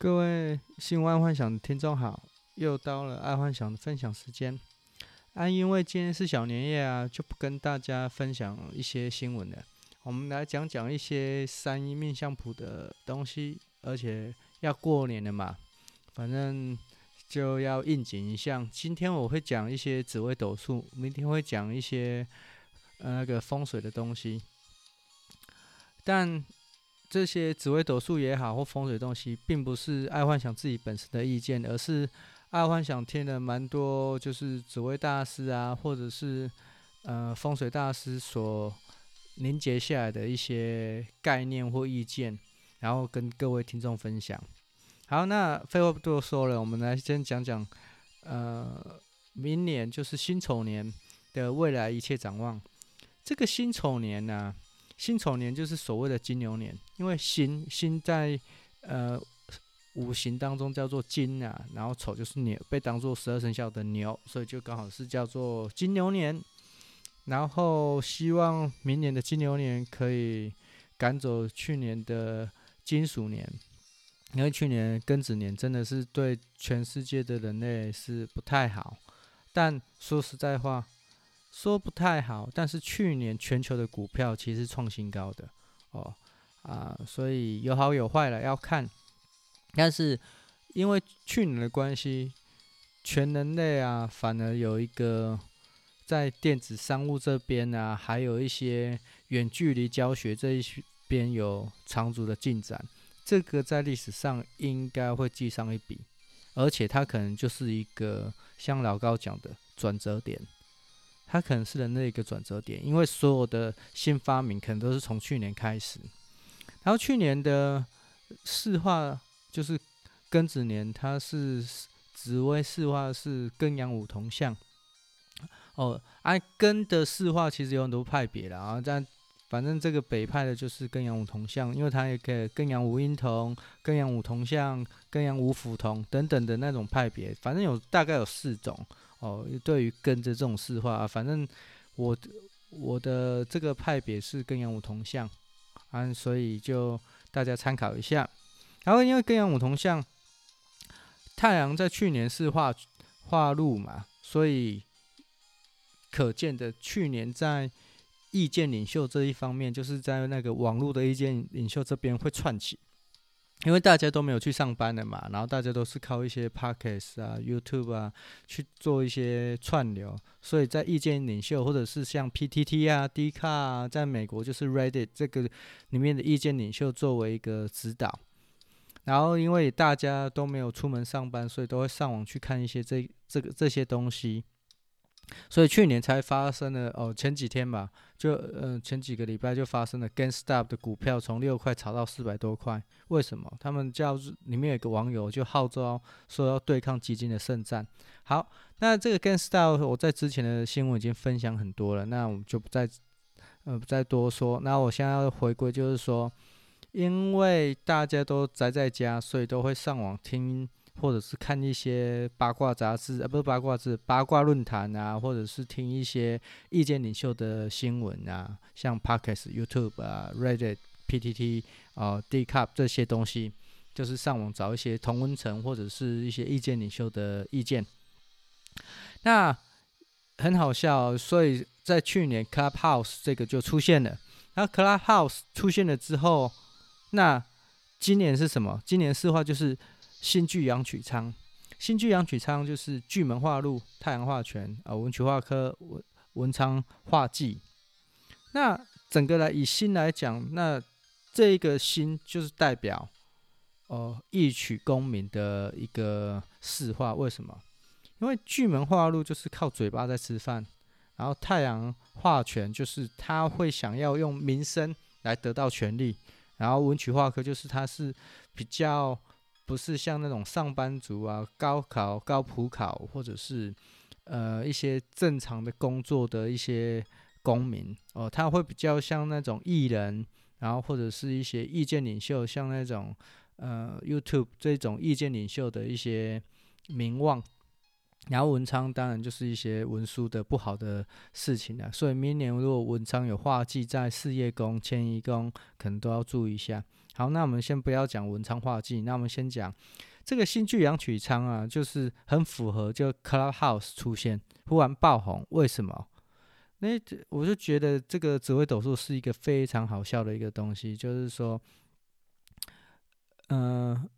各位新闻爱幻想的听众好，又到了爱幻想的分享时间。啊，因为今天是小年夜啊，就不跟大家分享一些新闻了。我们来讲讲一些三一命相谱的东西，而且要过年了嘛，反正就要应景一下。今天我会讲一些紫微斗数，明天会讲一些呃那个风水的东西，但。这些紫微斗数也好，或风水东西，并不是爱幻想自己本身的意见，而是爱幻想听了蛮多，就是紫微大师啊，或者是呃风水大师所凝结下来的一些概念或意见，然后跟各位听众分享。好，那废话不多说了，我们来先讲讲呃明年就是辛丑年的未来一切展望。这个辛丑年呢、啊。辛丑年就是所谓的金牛年，因为辛辛在呃五行当中叫做金啊，然后丑就是牛，被当做十二生肖的牛，所以就刚好是叫做金牛年。然后希望明年的金牛年可以赶走去年的金鼠年，因为去年庚子年真的是对全世界的人类是不太好。但说实在话。说不太好，但是去年全球的股票其实创新高的哦啊，所以有好有坏了，要看。但是因为去年的关系，全人类啊，反而有一个在电子商务这边啊，还有一些远距离教学这一边有长足的进展，这个在历史上应该会记上一笔，而且它可能就是一个像老高讲的转折点。它可能是人类一个转折点，因为所有的新发明可能都是从去年开始。然后去年的四化就是庚子年，它是紫微四化是庚阳五同相。哦，按、啊、庚的四化其实有很多派别啦，啊，但反正这个北派的就是庚阳五同相，因为它也可以庚阳五阴同、庚阳五同相、庚阳五辅同等等的那种派别，反正有大概有四种。哦，对于跟着这种事化，啊，反正我我的这个派别是庚阳五同相，啊，所以就大家参考一下。然后因为庚阳五同相，太阳在去年是化化禄嘛，所以可见的去年在意见领袖这一方面，就是在那个网络的意见领袖这边会串起。因为大家都没有去上班了嘛，然后大家都是靠一些 Podcast 啊、YouTube 啊去做一些串流，所以在意见领袖或者是像 PTT 啊、d c a r 啊，在美国就是 Reddit 这个里面的意见领袖作为一个指导，然后因为大家都没有出门上班，所以都会上网去看一些这这个这些东西。所以去年才发生了哦，前几天吧，就嗯、呃、前几个礼拜就发生了 GameStop 的股票从六块炒到四百多块。为什么？他们叫里面有个网友就号召说要对抗基金的圣战。好，那这个 GameStop 我在之前的新闻已经分享很多了，那我们就不再呃不再多说。那我现在要回归就是说，因为大家都宅在家，所以都会上网听。或者是看一些八卦杂志啊，不是八卦志，八卦论坛啊，或者是听一些意见领袖的新闻啊，像 Podcast、YouTube 啊、Reddit、PTT 啊、d c u p 这些东西，就是上网找一些同温层或者是一些意见领袖的意见。那很好笑，所以在去年 Clubhouse 这个就出现了。然后 Clubhouse 出现了之后，那今年是什么？今年四话就是。新巨阳曲仓，新巨阳曲仓就是巨门化禄，太阳化权啊，文曲化科，文文昌化忌。那整个来以新来讲，那这一个新就是代表哦，一曲功名的一个四化。为什么？因为巨门化禄就是靠嘴巴在吃饭，然后太阳化权就是他会想要用名声来得到权力，然后文曲化科就是他是比较。不是像那种上班族啊，高考、高普考，或者是呃一些正常的工作的一些公民哦，他会比较像那种艺人，然后或者是一些意见领袖，像那种呃 YouTube 这种意见领袖的一些名望。然后文昌当然就是一些文书的不好的事情了，所以明年如果文昌有化忌在事业宫、迁移宫，可能都要注意一下。好，那我们先不要讲文昌画技，那我们先讲这个新巨阳曲仓啊，就是很符合就 Clubhouse 出现忽然爆红，为什么？那我就觉得这个紫微斗数是一个非常好笑的一个东西，就是说，嗯、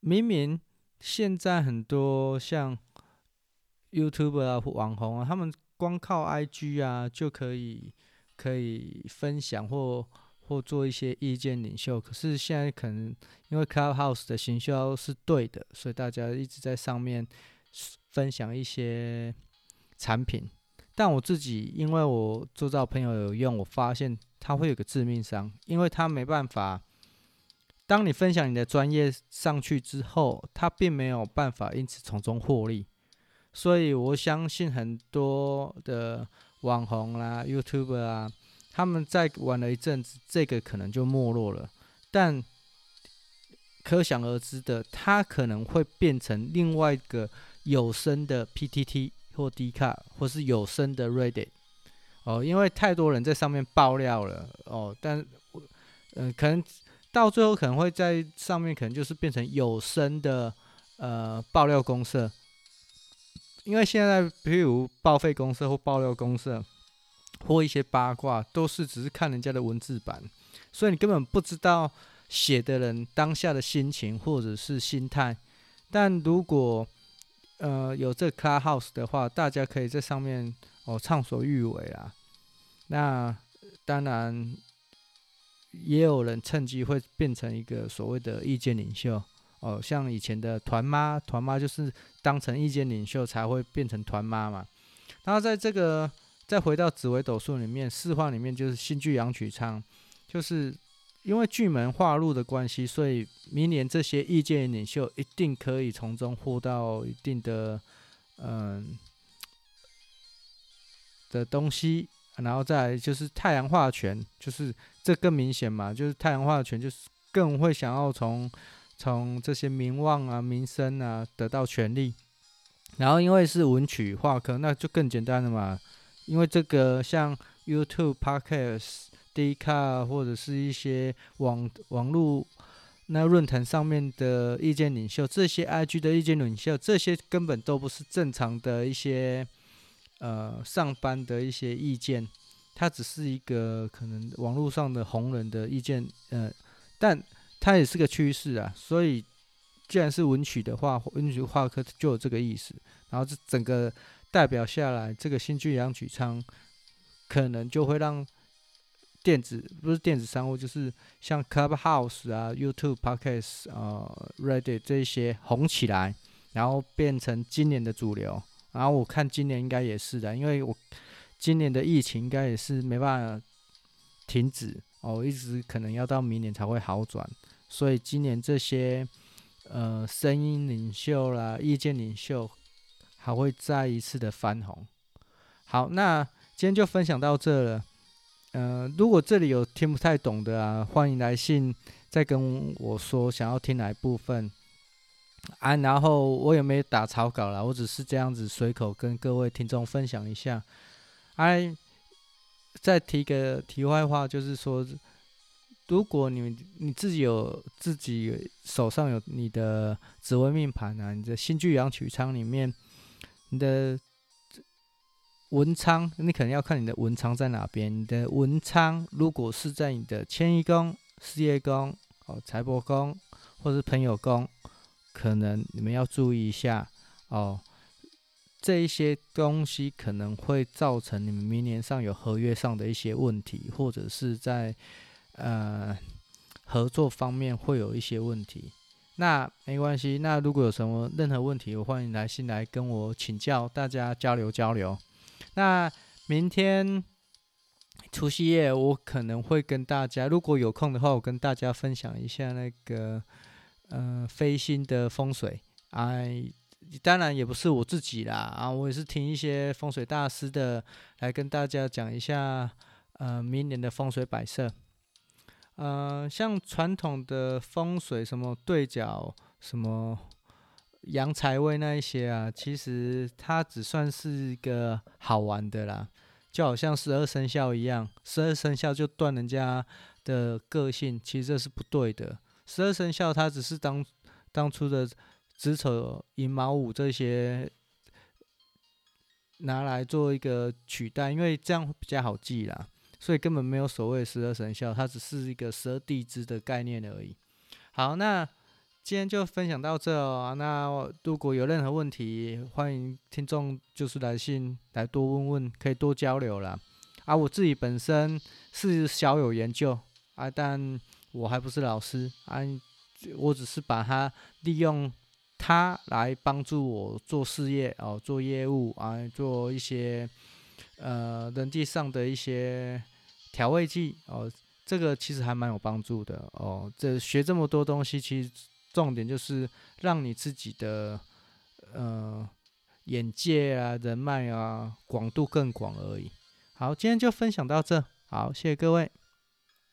明明现在很多像 YouTube 啊、网红啊，他们光靠 IG 啊就可以可以分享或或做一些意见领袖，可是现在可能因为 Clubhouse 的行销是对的，所以大家一直在上面分享一些产品。但我自己，因为我做朋友有用，我发现他会有个致命伤，因为他没办法。当你分享你的专业上去之后，他并没有办法因此从中获利。所以我相信很多的网红啦、YouTuber 啊，他们在玩了一阵子，这个可能就没落了。但可想而知的，他可能会变成另外一个有声的 PTT。或 D 卡，或是有声的 Reddit，哦，因为太多人在上面爆料了，哦，但，嗯、可能到最后可能会在上面，可能就是变成有声的，呃，爆料公社，因为现在，比如报废公社或爆料公社，或一些八卦，都是只是看人家的文字版，所以你根本不知道写的人当下的心情或者是心态，但如果呃，有这 Clubhouse 的话，大家可以在上面哦畅所欲为啊。那当然，也有人趁机会变成一个所谓的意见领袖哦，像以前的团妈，团妈就是当成意见领袖才会变成团妈嘛。那在这个再回到紫微斗数里面，四化里面就是新巨阳曲仓，就是。因为巨门化禄的关系，所以明年这些意见领袖一定可以从中获到一定的嗯的东西，然后再就是太阳化权，就是这更明显嘛，就是太阳化权就是更会想要从从这些名望啊、名声啊得到权力，然后因为是文曲化科，那就更简单了嘛，因为这个像 YouTube、Podcast。D 卡或者是一些网网络那论坛上面的意见领袖，这些 IG 的意见领袖，这些根本都不是正常的一些呃上班的一些意见，它只是一个可能网络上的红人的意见，呃，但它也是个趋势啊。所以既然是文曲的话，文曲画科就有这个意思。然后这整个代表下来，这个新巨阳曲仓可能就会让。电子不是电子商务，就是像 Clubhouse 啊、YouTube、Podcast 啊、Reddit 这些红起来，然后变成今年的主流。然后我看今年应该也是的，因为我今年的疫情应该也是没办法停止哦，一直可能要到明年才会好转。所以今年这些呃声音领袖啦、意见领袖还会再一次的翻红。好，那今天就分享到这了。呃，如果这里有听不太懂的啊，欢迎来信再跟我说想要听哪一部分啊。然后我也没打草稿啦，我只是这样子随口跟各位听众分享一下。哎、再提个题外话，就是说，如果你你自己有自己手上有你的紫微命盘啊，你的新巨阳曲仓里面，你的。文昌，你可能要看你的文昌在哪边。你的文昌如果是在你的迁移宫、事业宫、哦财帛宫或是朋友宫，可能你们要注意一下哦。这一些东西可能会造成你们明年上有合约上的一些问题，或者是在呃合作方面会有一些问题。那没关系，那如果有什么任何问题，我欢迎来信来跟我请教，大家交流交流。那明天除夕夜，我可能会跟大家，如果有空的话，我跟大家分享一下那个呃飞星的风水。哎，当然也不是我自己啦，啊，我也是听一些风水大师的来跟大家讲一下呃明年的风水摆设。呃，像传统的风水，什么对角，什么。阳财位那一些啊，其实它只算是一个好玩的啦，就好像十二生肖一样，十二生肖就断人家的个性，其实这是不对的。十二生肖它只是当当初的子丑寅卯午这些拿来做一个取代，因为这样比较好记啦，所以根本没有所谓十二生肖，它只是一个十二地支的概念而已。好，那今天就分享到这哦。那如果有任何问题，欢迎听众就是来信来多问问，可以多交流啦。啊，我自己本身是小有研究啊，但我还不是老师啊，我只是把它利用它来帮助我做事业哦，做业务啊，做一些呃人际上的一些调味剂哦，这个其实还蛮有帮助的哦。这学这么多东西，其实重点就是让你自己的呃眼界啊、人脉啊广度更广而已。好，今天就分享到这。好，谢谢各位。